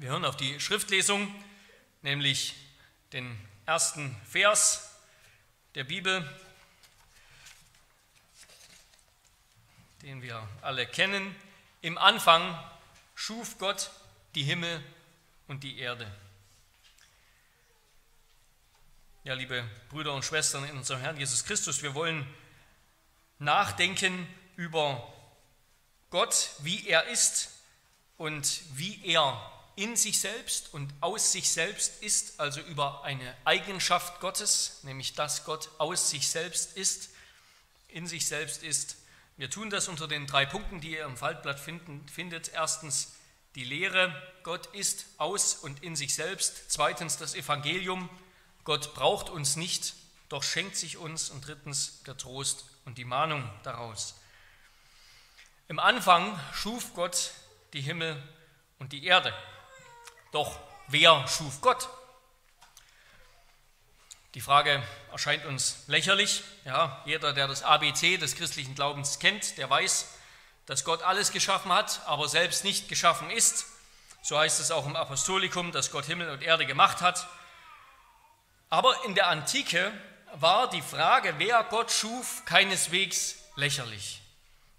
Wir hören auf die Schriftlesung, nämlich den ersten Vers der Bibel, den wir alle kennen. Im Anfang schuf Gott die Himmel und die Erde. Ja, liebe Brüder und Schwestern in unserem Herrn Jesus Christus, wir wollen nachdenken über Gott, wie er ist und wie er in sich selbst und aus sich selbst ist, also über eine Eigenschaft Gottes, nämlich dass Gott aus sich selbst ist, in sich selbst ist. Wir tun das unter den drei Punkten, die ihr im Faltblatt finden, findet. Erstens die Lehre, Gott ist aus und in sich selbst. Zweitens das Evangelium, Gott braucht uns nicht, doch schenkt sich uns. Und drittens der Trost und die Mahnung daraus. Im Anfang schuf Gott die Himmel und die Erde. Doch wer schuf Gott? Die Frage erscheint uns lächerlich. Ja, jeder, der das ABC des christlichen Glaubens kennt, der weiß, dass Gott alles geschaffen hat, aber selbst nicht geschaffen ist. So heißt es auch im Apostolikum, dass Gott Himmel und Erde gemacht hat. Aber in der Antike war die Frage, wer Gott schuf, keineswegs lächerlich.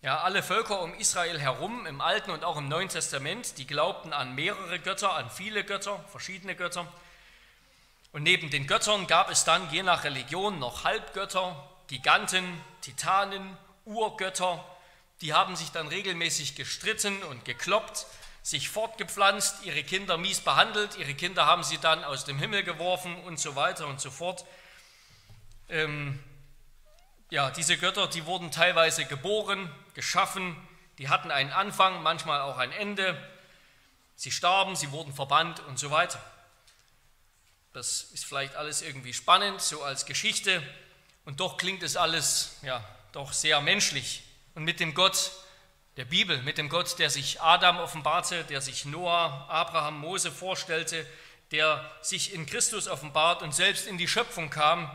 Ja, alle Völker um Israel herum, im Alten und auch im Neuen Testament, die glaubten an mehrere Götter, an viele Götter, verschiedene Götter. Und neben den Göttern gab es dann je nach Religion noch Halbgötter, Giganten, Titanen, Urgötter. Die haben sich dann regelmäßig gestritten und gekloppt, sich fortgepflanzt, ihre Kinder mies behandelt, ihre Kinder haben sie dann aus dem Himmel geworfen und so weiter und so fort. Ähm, ja, diese Götter, die wurden teilweise geboren, geschaffen, die hatten einen Anfang, manchmal auch ein Ende. Sie starben, sie wurden verbannt und so weiter. Das ist vielleicht alles irgendwie spannend, so als Geschichte, und doch klingt es alles ja doch sehr menschlich. Und mit dem Gott der Bibel, mit dem Gott, der sich Adam offenbarte, der sich Noah, Abraham, Mose vorstellte, der sich in Christus offenbart und selbst in die Schöpfung kam,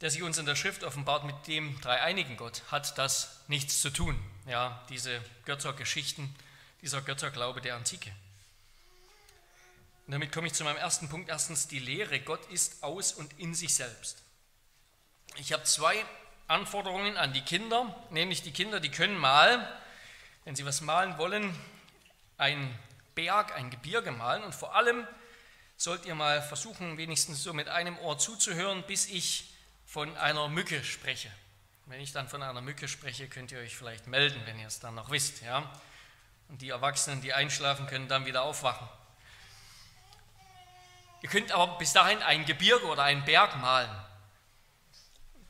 der sich uns in der Schrift offenbart mit dem dreieinigen Gott, hat das nichts zu tun. Ja, diese Göttergeschichten, dieser Götterglaube der Antike. Und damit komme ich zu meinem ersten Punkt. Erstens die Lehre. Gott ist aus und in sich selbst. Ich habe zwei Anforderungen an die Kinder, nämlich die Kinder, die können mal, wenn sie was malen wollen, ein Berg, ein Gebirge malen und vor allem sollt ihr mal versuchen, wenigstens so mit einem Ohr zuzuhören, bis ich von einer Mücke spreche. Wenn ich dann von einer Mücke spreche, könnt ihr euch vielleicht melden, wenn ihr es dann noch wisst. Ja? Und die Erwachsenen, die einschlafen, können dann wieder aufwachen. Ihr könnt aber bis dahin ein Gebirge oder einen Berg malen.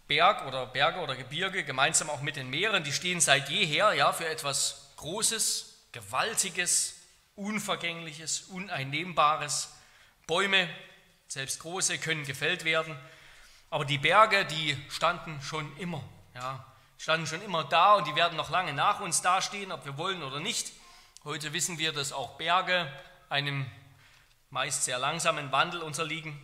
Berg oder Berge oder Gebirge, gemeinsam auch mit den Meeren, die stehen seit jeher ja, für etwas Großes, Gewaltiges, Unvergängliches, Uneinnehmbares. Bäume, selbst große, können gefällt werden. Aber die Berge, die standen schon immer, ja, standen schon immer da und die werden noch lange nach uns dastehen, ob wir wollen oder nicht. Heute wissen wir, dass auch Berge einem meist sehr langsamen Wandel unterliegen.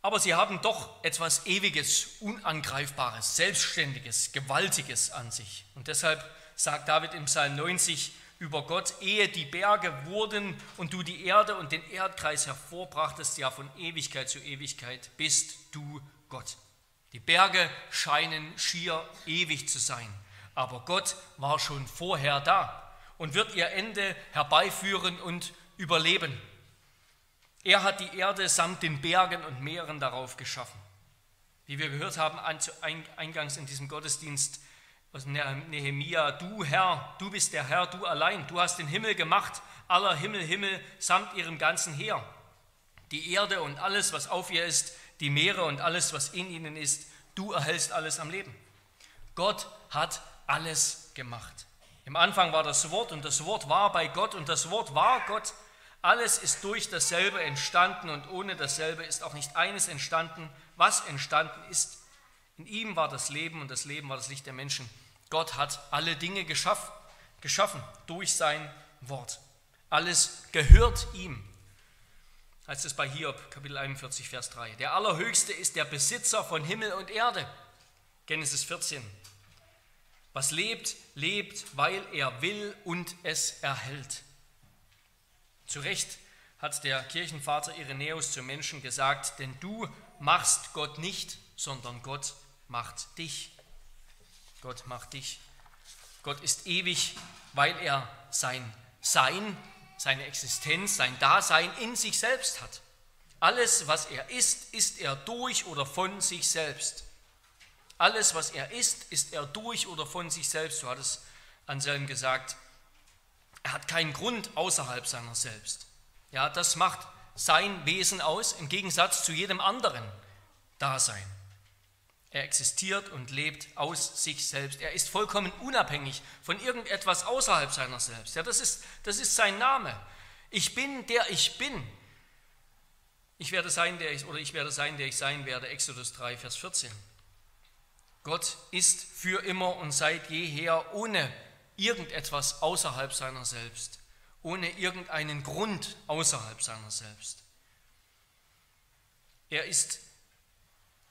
Aber sie haben doch etwas Ewiges, Unangreifbares, Selbstständiges, Gewaltiges an sich. Und deshalb sagt David im Psalm 90 über Gott, ehe die Berge wurden und du die Erde und den Erdkreis hervorbrachtest, ja von Ewigkeit zu Ewigkeit bist du Gott. Die Berge scheinen schier ewig zu sein, aber Gott war schon vorher da und wird ihr Ende herbeiführen und überleben. Er hat die Erde samt den Bergen und Meeren darauf geschaffen. Wie wir gehört haben eingangs in diesem Gottesdienst aus Nehemia, du Herr, du bist der Herr, du allein, du hast den Himmel gemacht, aller Himmel, Himmel samt ihrem ganzen Heer. Die Erde und alles, was auf ihr ist, die Meere und alles, was in ihnen ist, du erhältst alles am Leben. Gott hat alles gemacht. Im Anfang war das Wort und das Wort war bei Gott und das Wort war Gott. Alles ist durch dasselbe entstanden und ohne dasselbe ist auch nicht eines entstanden, was entstanden ist. In ihm war das Leben und das Leben war das Licht der Menschen. Gott hat alle Dinge geschaffen, geschaffen durch sein Wort. Alles gehört ihm heißt es bei Hiob, Kapitel 41, Vers 3. Der Allerhöchste ist der Besitzer von Himmel und Erde. Genesis 14. Was lebt, lebt, weil er will und es erhält. Zu Recht hat der Kirchenvater Irenäus zu Menschen gesagt, denn du machst Gott nicht, sondern Gott macht dich. Gott macht dich. Gott ist ewig, weil er sein Sein, seine Existenz, sein Dasein in sich selbst hat. Alles, was er ist, ist er durch oder von sich selbst. Alles, was er ist, ist er durch oder von sich selbst. So hat es Anselm gesagt. Er hat keinen Grund außerhalb seiner selbst. Ja, das macht sein Wesen aus, im Gegensatz zu jedem anderen Dasein. Er existiert und lebt aus sich selbst. Er ist vollkommen unabhängig von irgendetwas außerhalb seiner selbst. Ja, das ist, das ist sein Name. Ich bin der ich bin. Ich werde sein, der ich, oder ich werde sein, der ich sein werde. Exodus 3, Vers 14. Gott ist für immer und seit jeher ohne irgendetwas außerhalb seiner selbst, ohne irgendeinen Grund außerhalb seiner selbst. Er ist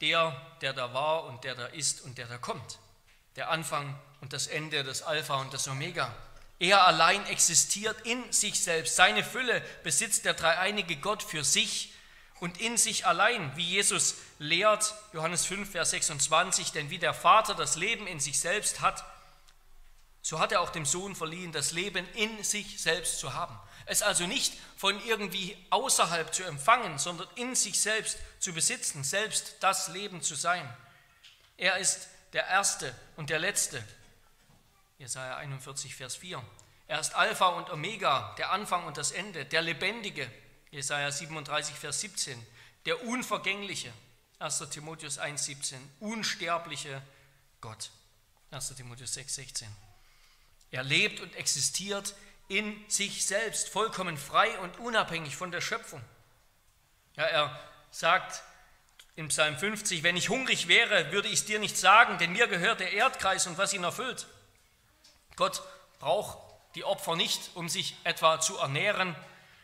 der, der da war und der da ist und der da kommt. Der Anfang und das Ende, das Alpha und das Omega. Er allein existiert in sich selbst. Seine Fülle besitzt der dreieinige Gott für sich und in sich allein, wie Jesus lehrt, Johannes 5, Vers 26, denn wie der Vater das Leben in sich selbst hat, so hat er auch dem Sohn verliehen, das Leben in sich selbst zu haben. Es also nicht von irgendwie außerhalb zu empfangen, sondern in sich selbst zu besitzen, selbst das Leben zu sein. Er ist der Erste und der Letzte. Jesaja 41, Vers 4. Er ist Alpha und Omega, der Anfang und das Ende, der Lebendige. Jesaja 37, Vers 17. Der Unvergängliche. 1. Timotheus 1, 17. Unsterbliche Gott. 1. Timotheus 6, 16. Er lebt und existiert in sich selbst, vollkommen frei und unabhängig von der Schöpfung. Ja, er sagt im Psalm 50, wenn ich hungrig wäre, würde ich es dir nicht sagen, denn mir gehört der Erdkreis und was ihn erfüllt. Gott braucht die Opfer nicht, um sich etwa zu ernähren.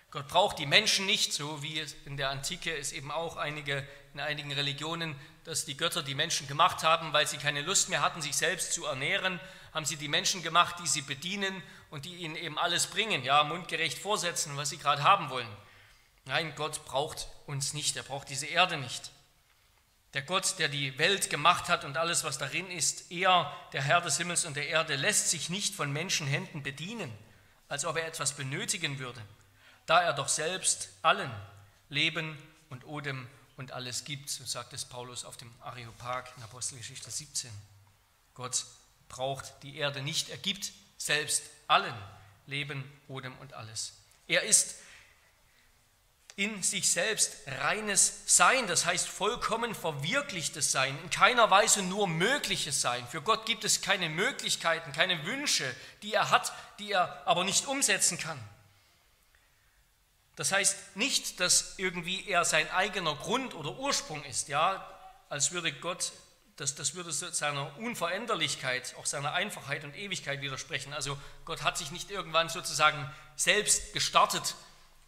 Gott braucht die Menschen nicht, so wie es in der Antike es eben auch einige, in einigen Religionen, dass die Götter die Menschen gemacht haben, weil sie keine Lust mehr hatten, sich selbst zu ernähren, haben sie die Menschen gemacht, die sie bedienen und die ihnen eben alles bringen, ja, mundgerecht vorsetzen, was sie gerade haben wollen. Nein, Gott braucht uns nicht, er braucht diese Erde nicht. Der Gott, der die Welt gemacht hat und alles, was darin ist, er, der Herr des Himmels und der Erde, lässt sich nicht von Menschenhänden bedienen, als ob er etwas benötigen würde, da er doch selbst allen Leben und Odem und alles gibt, so sagt es Paulus auf dem Areopag in Apostelgeschichte 17. Gott braucht die Erde nicht. Er gibt selbst allen Leben, Odem und alles. Er ist in sich selbst reines Sein, das heißt vollkommen verwirklichtes Sein, in keiner Weise nur mögliches Sein. Für Gott gibt es keine Möglichkeiten, keine Wünsche, die er hat, die er aber nicht umsetzen kann. Das heißt nicht, dass irgendwie er sein eigener Grund oder Ursprung ist, ja, als würde Gott das, das würde seiner Unveränderlichkeit, auch seiner Einfachheit und Ewigkeit widersprechen. Also Gott hat sich nicht irgendwann sozusagen selbst gestartet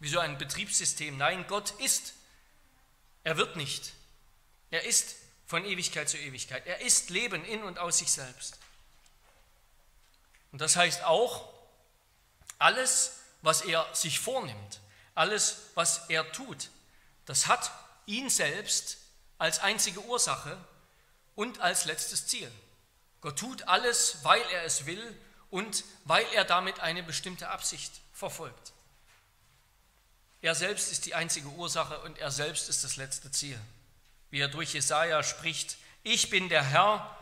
wie so ein Betriebssystem. Nein, Gott ist. Er wird nicht. Er ist von Ewigkeit zu Ewigkeit. Er ist Leben in und aus sich selbst. Und das heißt auch, alles, was er sich vornimmt, alles, was er tut, das hat ihn selbst als einzige Ursache und als letztes Ziel. Gott tut alles, weil er es will und weil er damit eine bestimmte Absicht verfolgt. Er selbst ist die einzige Ursache und er selbst ist das letzte Ziel. Wie er durch Jesaja spricht: Ich bin der Herr,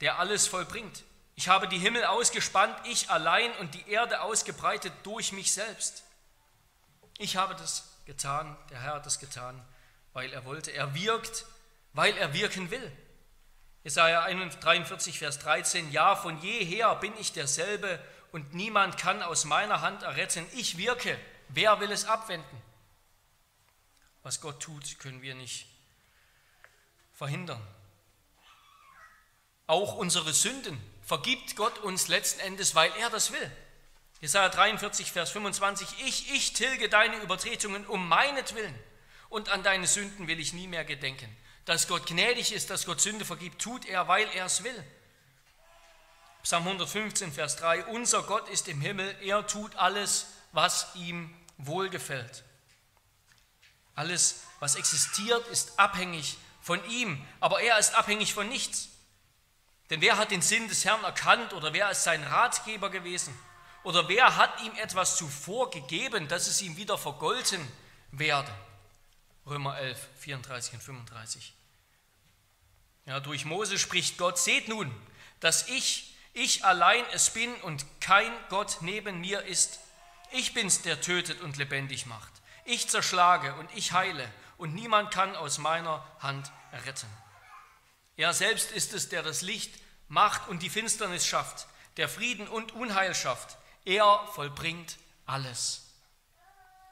der alles vollbringt. Ich habe die Himmel ausgespannt, ich allein und die Erde ausgebreitet durch mich selbst. Ich habe das getan, der Herr hat das getan, weil er wollte. Er wirkt weil er wirken will. Jesaja 43, Vers 13: Ja, von jeher bin ich derselbe und niemand kann aus meiner Hand erretten. Ich wirke. Wer will es abwenden? Was Gott tut, können wir nicht verhindern. Auch unsere Sünden vergibt Gott uns letzten Endes, weil er das will. Jesaja 43, Vers 25: Ich, ich tilge deine Übertretungen um meinetwillen und an deine Sünden will ich nie mehr gedenken. Dass Gott gnädig ist, dass Gott Sünde vergibt, tut er, weil er es will. Psalm 115, Vers 3, unser Gott ist im Himmel, er tut alles, was ihm wohlgefällt. Alles, was existiert, ist abhängig von ihm, aber er ist abhängig von nichts. Denn wer hat den Sinn des Herrn erkannt oder wer ist sein Ratgeber gewesen? Oder wer hat ihm etwas zuvor gegeben, dass es ihm wieder vergolten werde? Römer 11, 34 und 35. Ja, durch Mose spricht Gott, seht nun, dass ich, ich allein es bin und kein Gott neben mir ist. Ich bin's, der tötet und lebendig macht. Ich zerschlage und ich heile und niemand kann aus meiner Hand retten. Er selbst ist es, der das Licht macht und die Finsternis schafft, der Frieden und Unheil schafft. Er vollbringt alles.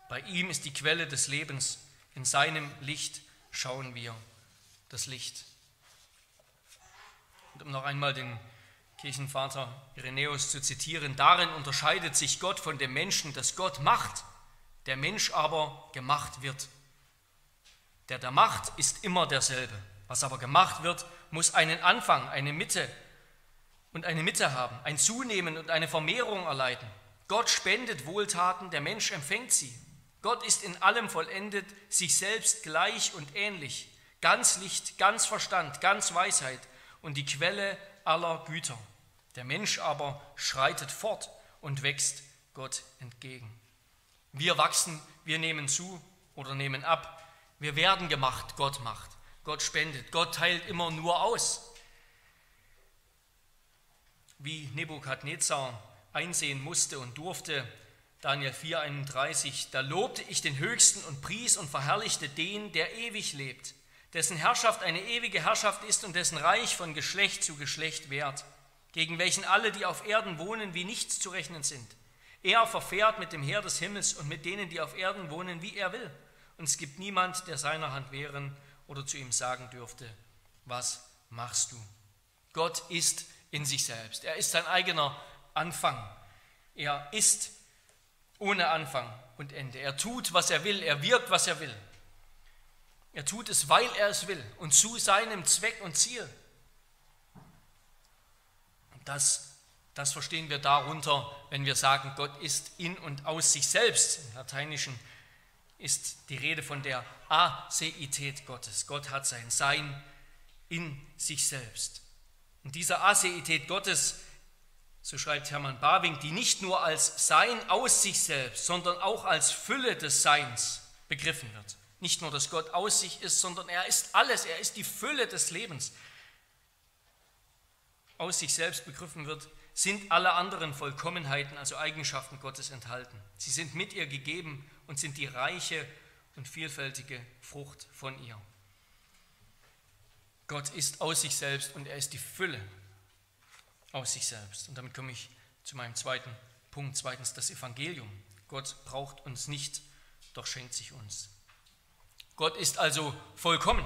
Bei ihm ist die Quelle des Lebens. In seinem Licht schauen wir das Licht. Und um noch einmal den Kirchenvater Irenäus zu zitieren, darin unterscheidet sich Gott von dem Menschen, dass Gott macht, der Mensch aber gemacht wird. Der da macht, ist immer derselbe. Was aber gemacht wird, muss einen Anfang, eine Mitte und eine Mitte haben, ein Zunehmen und eine Vermehrung erleiden. Gott spendet Wohltaten, der Mensch empfängt sie. Gott ist in allem vollendet, sich selbst gleich und ähnlich, ganz Licht, ganz Verstand, ganz Weisheit und die Quelle aller Güter. Der Mensch aber schreitet fort und wächst Gott entgegen. Wir wachsen, wir nehmen zu oder nehmen ab. Wir werden gemacht, Gott macht. Gott spendet, Gott teilt immer nur aus. Wie Nebukadnezar einsehen musste und durfte, Daniel 4:31, da lobte ich den Höchsten und pries und verherrlichte den, der ewig lebt, dessen Herrschaft eine ewige Herrschaft ist und dessen Reich von Geschlecht zu Geschlecht währt, gegen welchen alle, die auf Erden wohnen, wie nichts zu rechnen sind. Er verfährt mit dem Heer des Himmels und mit denen, die auf Erden wohnen, wie er will. Und es gibt niemand, der seiner Hand wehren oder zu ihm sagen dürfte, was machst du? Gott ist in sich selbst. Er ist sein eigener Anfang. Er ist ohne Anfang und Ende. Er tut, was er will. Er wirkt, was er will. Er tut es, weil er es will und zu seinem Zweck und Ziel. Das, das verstehen wir darunter, wenn wir sagen, Gott ist in und aus sich selbst. Im Lateinischen ist die Rede von der Aseität Gottes. Gott hat sein Sein in sich selbst. Und diese Aseität Gottes so schreibt Hermann Bawing, die nicht nur als Sein aus sich selbst, sondern auch als Fülle des Seins begriffen wird. Nicht nur, dass Gott aus sich ist, sondern er ist alles, er ist die Fülle des Lebens. Aus sich selbst begriffen wird, sind alle anderen Vollkommenheiten, also Eigenschaften Gottes enthalten. Sie sind mit ihr gegeben und sind die reiche und vielfältige Frucht von ihr. Gott ist aus sich selbst und er ist die Fülle aus sich selbst. Und damit komme ich zu meinem zweiten Punkt. Zweitens das Evangelium. Gott braucht uns nicht, doch schenkt sich uns. Gott ist also vollkommen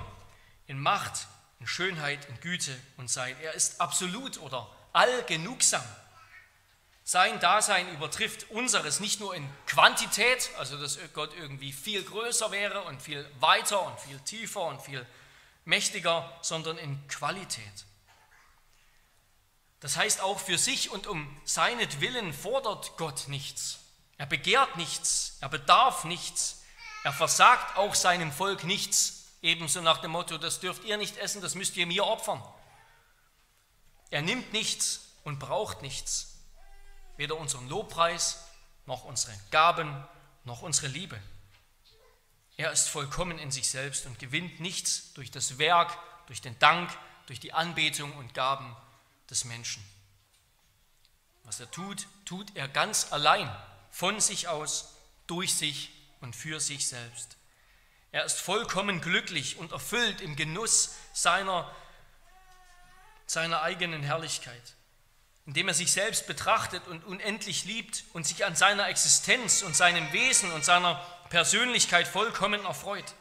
in Macht, in Schönheit, in Güte und Sein. Er ist absolut oder allgenugsam. Sein Dasein übertrifft unseres nicht nur in Quantität, also dass Gott irgendwie viel größer wäre und viel weiter und viel tiefer und viel mächtiger, sondern in Qualität. Das heißt, auch für sich und um seinetwillen fordert Gott nichts. Er begehrt nichts, er bedarf nichts, er versagt auch seinem Volk nichts, ebenso nach dem Motto, das dürft ihr nicht essen, das müsst ihr mir opfern. Er nimmt nichts und braucht nichts, weder unseren Lobpreis noch unsere Gaben noch unsere Liebe. Er ist vollkommen in sich selbst und gewinnt nichts durch das Werk, durch den Dank, durch die Anbetung und Gaben des Menschen. Was er tut, tut er ganz allein, von sich aus, durch sich und für sich selbst. Er ist vollkommen glücklich und erfüllt im Genuss seiner, seiner eigenen Herrlichkeit, indem er sich selbst betrachtet und unendlich liebt und sich an seiner Existenz und seinem Wesen und seiner Persönlichkeit vollkommen erfreut.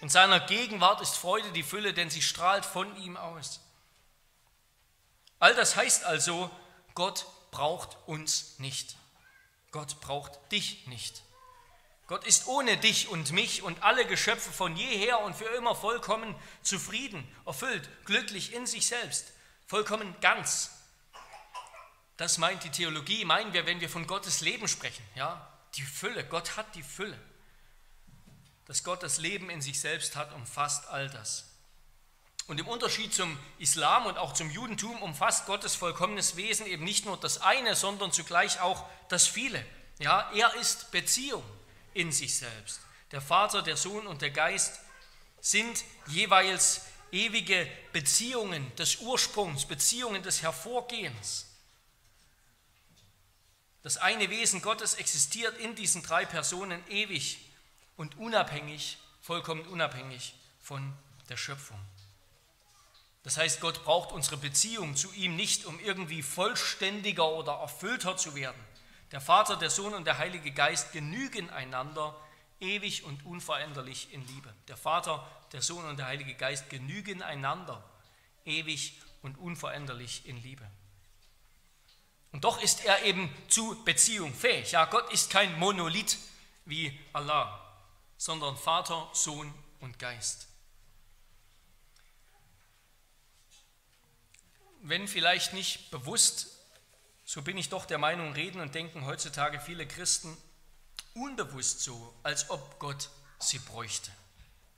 In seiner Gegenwart ist Freude die Fülle, denn sie strahlt von ihm aus. All das heißt also, Gott braucht uns nicht. Gott braucht dich nicht. Gott ist ohne dich und mich und alle Geschöpfe von jeher und für immer vollkommen zufrieden, erfüllt, glücklich in sich selbst, vollkommen ganz. Das meint die Theologie, meinen wir, wenn wir von Gottes Leben sprechen. Ja? die Fülle, Gott hat die Fülle. Dass Gott das Leben in sich selbst hat, umfasst all das. Und im Unterschied zum Islam und auch zum Judentum umfasst Gottes vollkommenes Wesen eben nicht nur das eine, sondern zugleich auch das viele. Ja, er ist Beziehung in sich selbst. Der Vater, der Sohn und der Geist sind jeweils ewige Beziehungen des Ursprungs, Beziehungen des Hervorgehens. Das eine Wesen Gottes existiert in diesen drei Personen ewig und unabhängig, vollkommen unabhängig von der Schöpfung. Das heißt, Gott braucht unsere Beziehung zu ihm nicht, um irgendwie vollständiger oder erfüllter zu werden. Der Vater, der Sohn und der Heilige Geist genügen einander ewig und unveränderlich in Liebe. Der Vater, der Sohn und der Heilige Geist genügen einander ewig und unveränderlich in Liebe. Und doch ist er eben zu Beziehung fähig. Ja, Gott ist kein Monolith wie Allah, sondern Vater, Sohn und Geist. Wenn vielleicht nicht bewusst, so bin ich doch der Meinung, reden und denken heutzutage viele Christen unbewusst so, als ob Gott sie bräuchte.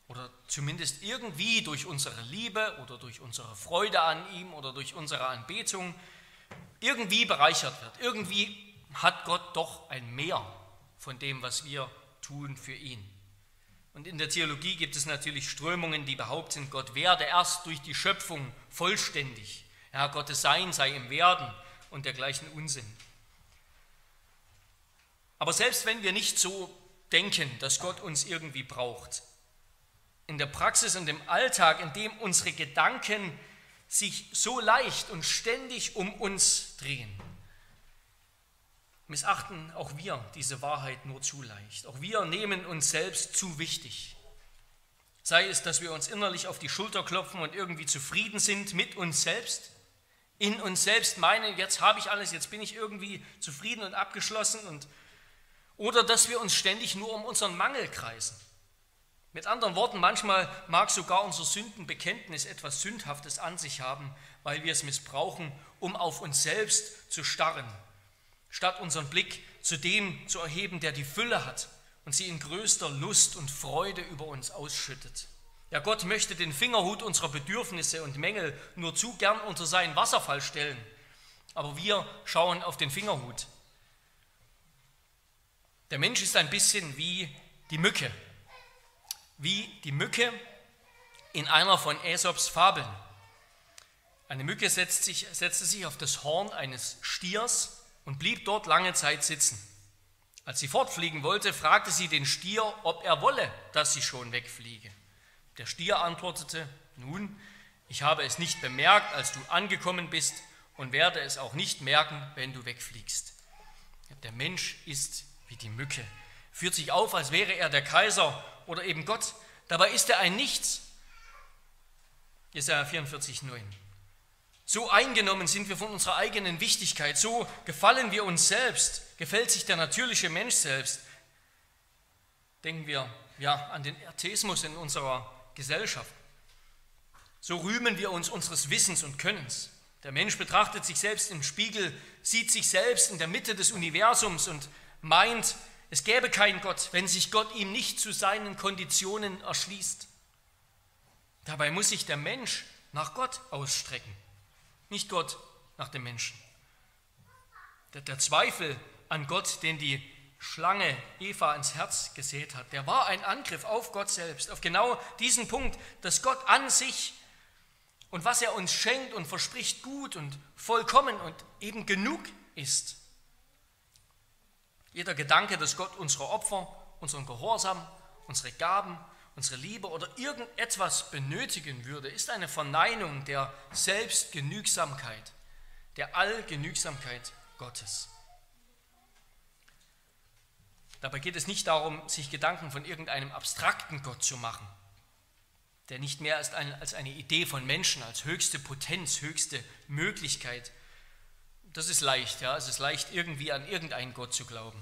Oder zumindest irgendwie durch unsere Liebe oder durch unsere Freude an ihm oder durch unsere Anbetung irgendwie bereichert wird. Irgendwie hat Gott doch ein Mehr von dem, was wir tun für ihn. Und in der Theologie gibt es natürlich Strömungen, die behaupten, Gott werde erst durch die Schöpfung vollständig. Ja, Gottes Sein sei im Werden und dergleichen Unsinn. Aber selbst wenn wir nicht so denken, dass Gott uns irgendwie braucht, in der Praxis und im Alltag, in dem unsere Gedanken sich so leicht und ständig um uns drehen, missachten auch wir diese Wahrheit nur zu leicht. Auch wir nehmen uns selbst zu wichtig. Sei es, dass wir uns innerlich auf die Schulter klopfen und irgendwie zufrieden sind mit uns selbst, in uns selbst meinen, jetzt habe ich alles, jetzt bin ich irgendwie zufrieden und abgeschlossen und oder dass wir uns ständig nur um unseren Mangel kreisen. Mit anderen Worten, manchmal mag sogar unser Sündenbekenntnis etwas Sündhaftes an sich haben, weil wir es missbrauchen, um auf uns selbst zu starren, statt unseren Blick zu dem zu erheben, der die Fülle hat und sie in größter Lust und Freude über uns ausschüttet. Ja, Gott möchte den Fingerhut unserer Bedürfnisse und Mängel nur zu gern unter seinen Wasserfall stellen. Aber wir schauen auf den Fingerhut. Der Mensch ist ein bisschen wie die Mücke. Wie die Mücke in einer von Aesops Fabeln. Eine Mücke setzt sich, setzte sich auf das Horn eines Stiers und blieb dort lange Zeit sitzen. Als sie fortfliegen wollte, fragte sie den Stier, ob er wolle, dass sie schon wegfliege. Der Stier antwortete, nun, ich habe es nicht bemerkt, als du angekommen bist und werde es auch nicht merken, wenn du wegfliegst. Der Mensch ist wie die Mücke, führt sich auf, als wäre er der Kaiser oder eben Gott. Dabei ist er ein Nichts. Jesaja 44, 9. So eingenommen sind wir von unserer eigenen Wichtigkeit, so gefallen wir uns selbst, gefällt sich der natürliche Mensch selbst. Denken wir ja, an den Atheismus in unserer Gesellschaft. So rühmen wir uns unseres Wissens und Könnens. Der Mensch betrachtet sich selbst im Spiegel, sieht sich selbst in der Mitte des Universums und meint, es gäbe keinen Gott, wenn sich Gott ihm nicht zu seinen Konditionen erschließt. Dabei muss sich der Mensch nach Gott ausstrecken, nicht Gott nach dem Menschen. Der, Zweifel an Gott, den die Schlange Eva ins Herz gesät hat, der war ein Angriff auf Gott selbst, auf genau diesen Punkt, dass Gott an sich und was er uns schenkt und verspricht gut und vollkommen und eben genug ist. Jeder Gedanke, dass Gott unsere Opfer, unseren Gehorsam, unsere Gaben, unsere Liebe oder irgendetwas benötigen würde, ist eine Verneinung der Selbstgenügsamkeit, der Allgenügsamkeit Gottes. Dabei geht es nicht darum, sich Gedanken von irgendeinem abstrakten Gott zu machen, der nicht mehr ist als eine Idee von Menschen, als höchste Potenz, höchste Möglichkeit. Das ist leicht, ja, es ist leicht, irgendwie an irgendeinen Gott zu glauben.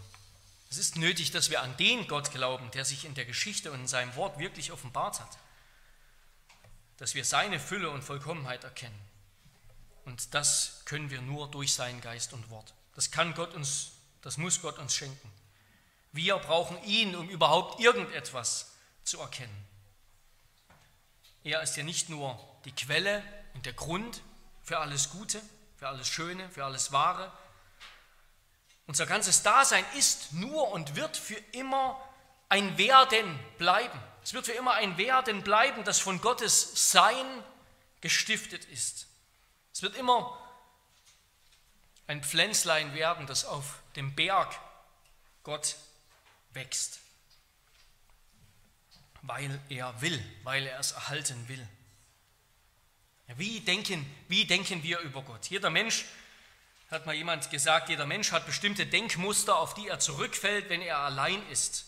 Es ist nötig, dass wir an den Gott glauben, der sich in der Geschichte und in seinem Wort wirklich offenbart hat. Dass wir seine Fülle und Vollkommenheit erkennen. Und das können wir nur durch seinen Geist und Wort. Das kann Gott uns, das muss Gott uns schenken. Wir brauchen ihn, um überhaupt irgendetwas zu erkennen. Er ist ja nicht nur die Quelle und der Grund für alles Gute, für alles Schöne, für alles Wahre. Unser ganzes Dasein ist nur und wird für immer ein Werden bleiben. Es wird für immer ein Werden bleiben, das von Gottes Sein gestiftet ist. Es wird immer ein Pflänzlein werden, das auf dem Berg Gott wächst, weil er will, weil er es erhalten will. Wie denken, wie denken wir über Gott? Jeder Mensch, hat mal jemand gesagt, jeder Mensch hat bestimmte Denkmuster, auf die er zurückfällt, wenn er allein ist.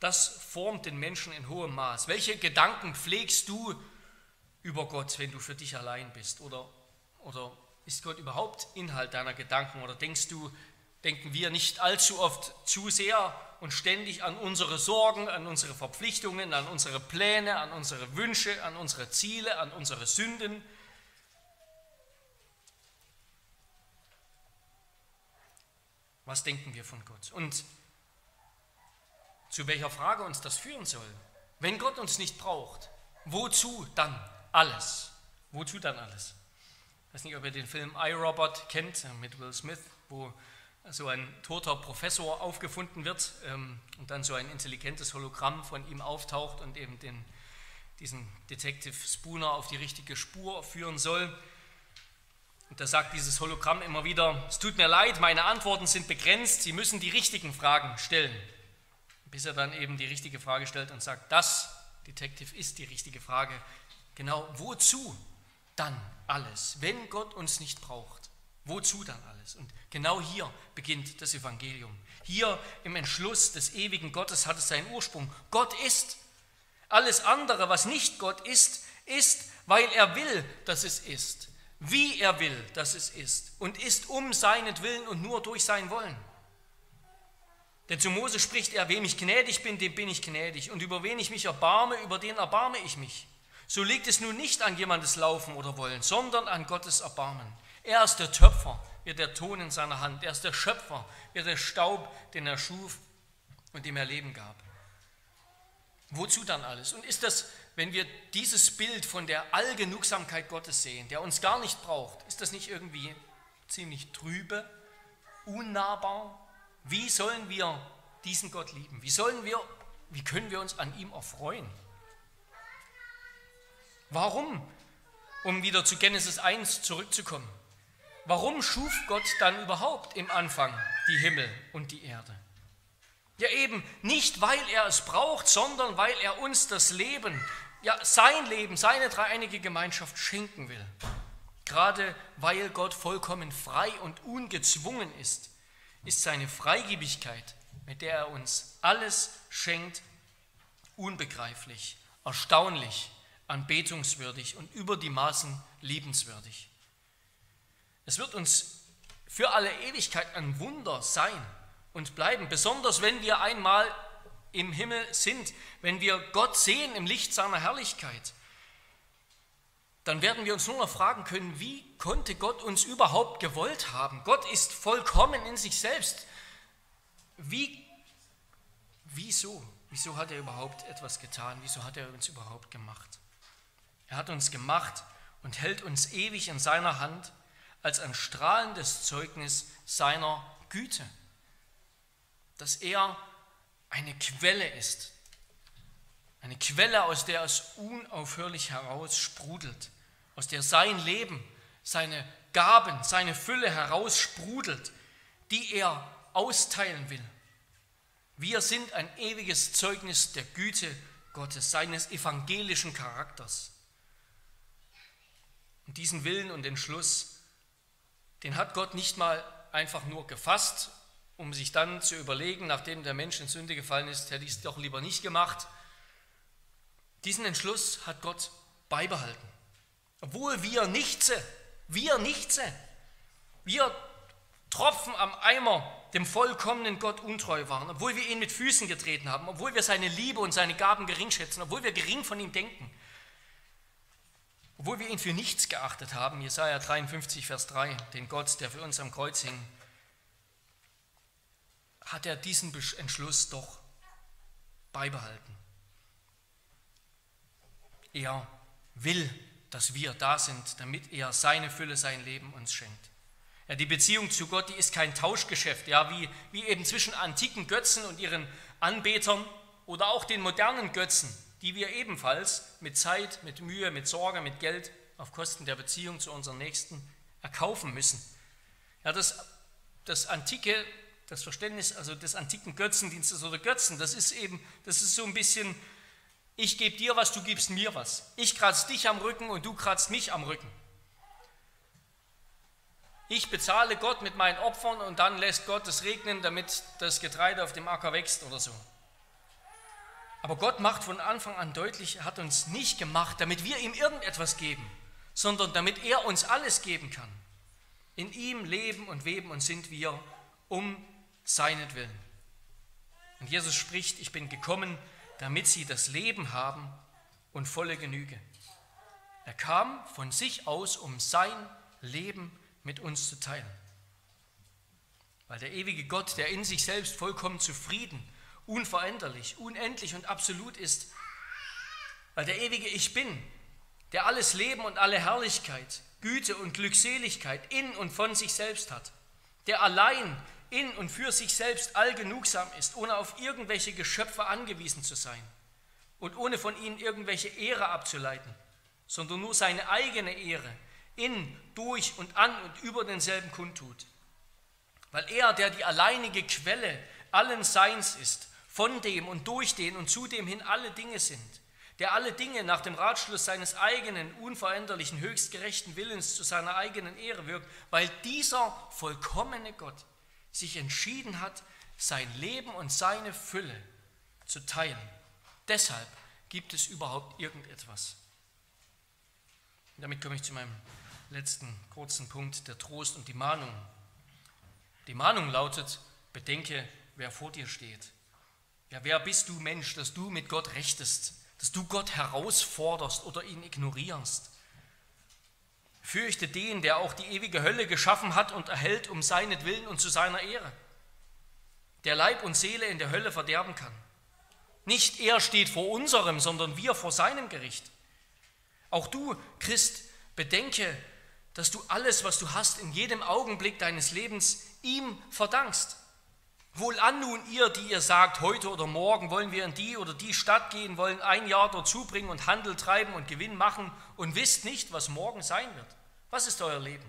Das formt den Menschen in hohem Maß. Welche Gedanken pflegst du über Gott, wenn du für dich allein bist? Oder, oder ist Gott überhaupt Inhalt deiner Gedanken? Oder denkst du, denken wir nicht allzu oft zu sehr und ständig an unsere Sorgen, an unsere Verpflichtungen, an unsere Pläne, an unsere Wünsche, an unsere Ziele, an unsere Sünden? Was denken wir von Gott? Und zu welcher Frage uns das führen soll? Wenn Gott uns nicht braucht, wozu dann alles? Wozu dann alles? Ich weiß nicht, ob ihr den Film iRobot kennt mit Will Smith, wo so ein toter Professor aufgefunden wird ähm, und dann so ein intelligentes Hologramm von ihm auftaucht und eben den, diesen Detective Spooner auf die richtige Spur führen soll. Und da sagt dieses Hologramm immer wieder, es tut mir leid, meine Antworten sind begrenzt, Sie müssen die richtigen Fragen stellen. Bis er dann eben die richtige Frage stellt und sagt, das, Detective, ist die richtige Frage. Genau, wozu dann alles, wenn Gott uns nicht braucht? Wozu dann alles? Und genau hier beginnt das Evangelium. Hier im Entschluss des ewigen Gottes hat es seinen Ursprung. Gott ist. Alles andere, was nicht Gott ist, ist, weil er will, dass es ist wie er will, dass es ist, und ist um seinetwillen und nur durch sein Wollen. Denn zu Mose spricht er, wem ich gnädig bin, dem bin ich gnädig, und über wen ich mich erbarme, über den erbarme ich mich. So liegt es nun nicht an jemandes Laufen oder Wollen, sondern an Gottes Erbarmen. Er ist der Töpfer, wie der Ton in seiner Hand. Er ist der Schöpfer, wie der Staub, den er schuf und dem er Leben gab. Wozu dann alles? Und ist das wenn wir dieses Bild von der Allgenugsamkeit Gottes sehen, der uns gar nicht braucht, ist das nicht irgendwie ziemlich trübe, unnahbar? Wie sollen wir diesen Gott lieben? Wie sollen wir, wie können wir uns an ihm erfreuen? Warum, um wieder zu Genesis 1 zurückzukommen, warum schuf Gott dann überhaupt im Anfang die Himmel und die Erde? Ja eben nicht, weil er es braucht, sondern weil er uns das Leben, ja, sein Leben, seine dreieinige Gemeinschaft schenken will. Gerade weil Gott vollkommen frei und ungezwungen ist, ist seine Freigebigkeit, mit der er uns alles schenkt, unbegreiflich, erstaunlich, anbetungswürdig und über die Maßen liebenswürdig. Es wird uns für alle Ewigkeit ein Wunder sein und bleiben, besonders wenn wir einmal im Himmel sind, wenn wir Gott sehen im Licht seiner Herrlichkeit, dann werden wir uns nur noch fragen können, wie konnte Gott uns überhaupt gewollt haben? Gott ist vollkommen in sich selbst. Wie, wieso? Wieso hat er überhaupt etwas getan? Wieso hat er uns überhaupt gemacht? Er hat uns gemacht und hält uns ewig in seiner Hand als ein strahlendes Zeugnis seiner Güte, dass er eine Quelle ist. Eine Quelle, aus der es unaufhörlich heraus sprudelt, aus der sein Leben, seine Gaben, seine Fülle heraussprudelt, die er austeilen will. Wir sind ein ewiges Zeugnis der Güte Gottes, seines evangelischen Charakters. Und diesen Willen und Entschluss, den hat Gott nicht mal einfach nur gefasst um sich dann zu überlegen, nachdem der Mensch in Sünde gefallen ist, hätte ich es doch lieber nicht gemacht. Diesen Entschluss hat Gott beibehalten. Obwohl wir nichts, wir nichts, wir Tropfen am Eimer dem vollkommenen Gott untreu waren, obwohl wir ihn mit Füßen getreten haben, obwohl wir seine Liebe und seine Gaben gering schätzen, obwohl wir gering von ihm denken, obwohl wir ihn für nichts geachtet haben, Jesaja 53, Vers 3, den Gott, der für uns am Kreuz hing, hat er diesen Entschluss doch beibehalten. Er will, dass wir da sind, damit er seine Fülle, sein Leben uns schenkt. Ja, die Beziehung zu Gott, die ist kein Tauschgeschäft, ja, wie, wie eben zwischen antiken Götzen und ihren Anbetern oder auch den modernen Götzen, die wir ebenfalls mit Zeit, mit Mühe, mit Sorge, mit Geld auf Kosten der Beziehung zu unseren Nächsten erkaufen müssen. Ja, das, das antike, das Verständnis also des antiken Götzendienstes oder Götzen, das ist eben, das ist so ein bisschen, ich gebe dir was, du gibst mir was. Ich kratze dich am Rücken und du kratzt mich am Rücken. Ich bezahle Gott mit meinen Opfern und dann lässt Gott es regnen, damit das Getreide auf dem Acker wächst oder so. Aber Gott macht von Anfang an deutlich, er hat uns nicht gemacht, damit wir ihm irgendetwas geben, sondern damit er uns alles geben kann. In ihm leben und weben und sind wir um seinetwillen. Und Jesus spricht, ich bin gekommen, damit sie das Leben haben und volle Genüge. Er kam von sich aus, um sein Leben mit uns zu teilen. Weil der ewige Gott, der in sich selbst vollkommen zufrieden, unveränderlich, unendlich und absolut ist, weil der ewige Ich bin, der alles Leben und alle Herrlichkeit, Güte und Glückseligkeit in und von sich selbst hat, der allein in und für sich selbst allgenugsam ist, ohne auf irgendwelche Geschöpfe angewiesen zu sein und ohne von ihnen irgendwelche Ehre abzuleiten, sondern nur seine eigene Ehre in, durch und an und über denselben kundtut. Weil er, der die alleinige Quelle allen Seins ist, von dem und durch den und zu dem hin alle Dinge sind, der alle Dinge nach dem Ratschluss seines eigenen, unveränderlichen, höchstgerechten Willens zu seiner eigenen Ehre wirkt, weil dieser vollkommene Gott sich entschieden hat, sein Leben und seine Fülle zu teilen. Deshalb gibt es überhaupt irgendetwas. Und damit komme ich zu meinem letzten kurzen Punkt, der Trost und die Mahnung. Die Mahnung lautet, bedenke, wer vor dir steht. Ja, wer bist du Mensch, dass du mit Gott rechtest, dass du Gott herausforderst oder ihn ignorierst? Fürchte den, der auch die ewige Hölle geschaffen hat und erhält um seinetwillen und zu seiner Ehre, der Leib und Seele in der Hölle verderben kann. Nicht er steht vor unserem, sondern wir vor seinem Gericht. Auch du, Christ, bedenke, dass du alles, was du hast, in jedem Augenblick deines Lebens ihm verdankst. Wohlan nun ihr, die ihr sagt, heute oder morgen wollen wir in die oder die Stadt gehen, wollen ein Jahr dort zubringen und Handel treiben und Gewinn machen und wisst nicht, was morgen sein wird. Was ist euer Leben?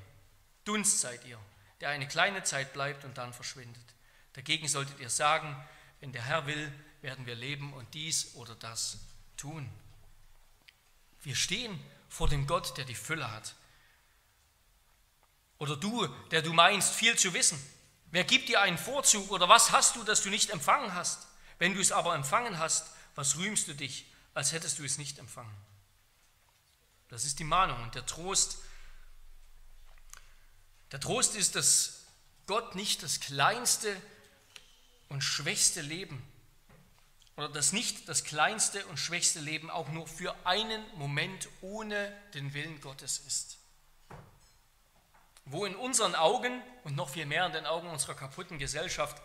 Dunst seid ihr, der eine kleine Zeit bleibt und dann verschwindet. Dagegen solltet ihr sagen, wenn der Herr will, werden wir leben und dies oder das tun. Wir stehen vor dem Gott, der die Fülle hat oder du, der du meinst, viel zu wissen. Wer gibt dir einen Vorzug oder was hast du, das du nicht empfangen hast? Wenn du es aber empfangen hast, was rühmst du dich, als hättest du es nicht empfangen? Das ist die Mahnung und der Trost. Der Trost ist, dass Gott nicht das kleinste und schwächste Leben oder dass nicht das kleinste und schwächste Leben auch nur für einen Moment ohne den Willen Gottes ist wo in unseren Augen und noch viel mehr in den Augen unserer kaputten Gesellschaft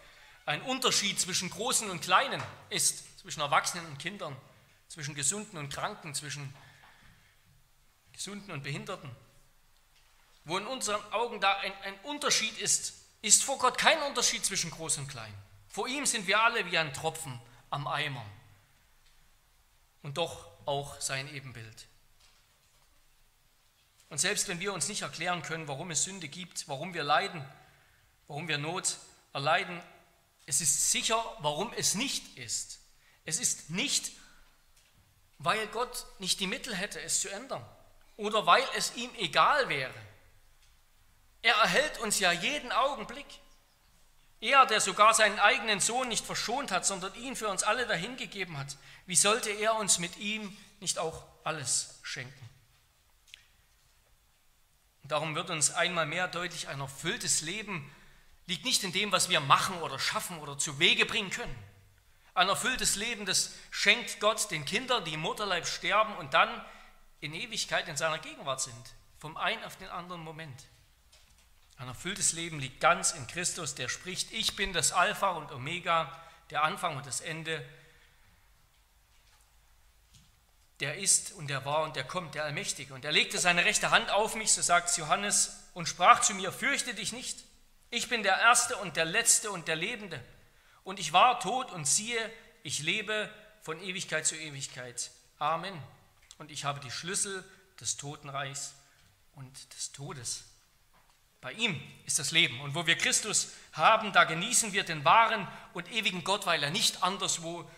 ein Unterschied zwischen Großen und Kleinen ist, zwischen Erwachsenen und Kindern, zwischen Gesunden und Kranken, zwischen Gesunden und Behinderten. Wo in unseren Augen da ein, ein Unterschied ist, ist vor Gott kein Unterschied zwischen Groß und Klein. Vor ihm sind wir alle wie ein Tropfen am Eimer und doch auch sein Ebenbild. Und selbst wenn wir uns nicht erklären können, warum es Sünde gibt, warum wir leiden, warum wir Not erleiden, es ist sicher, warum es nicht ist. Es ist nicht, weil Gott nicht die Mittel hätte, es zu ändern oder weil es ihm egal wäre. Er erhält uns ja jeden Augenblick. Er, der sogar seinen eigenen Sohn nicht verschont hat, sondern ihn für uns alle dahingegeben hat, wie sollte er uns mit ihm nicht auch alles schenken? Darum wird uns einmal mehr deutlich, ein erfülltes Leben liegt nicht in dem, was wir machen oder schaffen oder zu Wege bringen können. Ein erfülltes Leben, das schenkt Gott den Kindern, die im Mutterleib sterben und dann in Ewigkeit in seiner Gegenwart sind, vom einen auf den anderen Moment. Ein erfülltes Leben liegt ganz in Christus, der spricht, ich bin das Alpha und Omega, der Anfang und das Ende, der ist und der war und der kommt, der Allmächtige. Und er legte seine rechte Hand auf mich, so sagt Johannes, und sprach zu mir, fürchte dich nicht, ich bin der Erste und der Letzte und der Lebende. Und ich war tot und siehe, ich lebe von Ewigkeit zu Ewigkeit. Amen. Und ich habe die Schlüssel des Totenreichs und des Todes. Bei ihm ist das Leben. Und wo wir Christus haben, da genießen wir den wahren und ewigen Gott, weil er nicht anderswo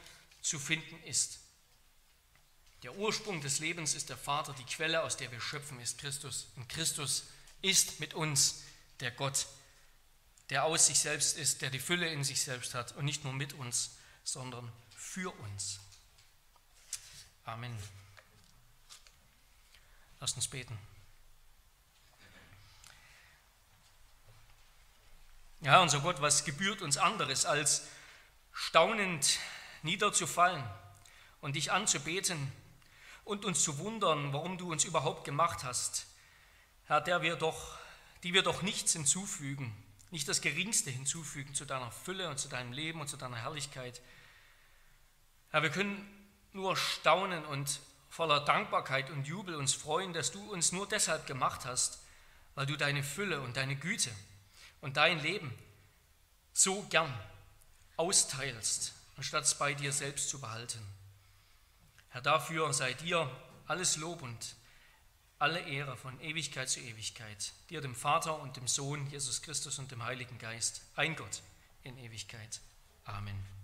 zu finden ist. Der Ursprung des Lebens ist der Vater, die Quelle, aus der wir schöpfen, ist Christus. Und Christus ist mit uns der Gott, der aus sich selbst ist, der die Fülle in sich selbst hat und nicht nur mit uns, sondern für uns. Amen. Lasst uns beten. Ja, unser Gott, was gebührt uns anderes, als staunend niederzufallen und dich anzubeten und uns zu wundern, warum du uns überhaupt gemacht hast. Herr, der wir doch, die wir doch nichts hinzufügen, nicht das Geringste hinzufügen zu deiner Fülle und zu deinem Leben und zu deiner Herrlichkeit. Herr, wir können nur staunen und voller Dankbarkeit und Jubel uns freuen, dass du uns nur deshalb gemacht hast, weil du deine Fülle und deine Güte und dein Leben so gern austeilst, anstatt es bei dir selbst zu behalten. Herr, dafür sei dir alles Lob und alle Ehre von Ewigkeit zu Ewigkeit, dir dem Vater und dem Sohn Jesus Christus und dem Heiligen Geist, ein Gott in Ewigkeit. Amen.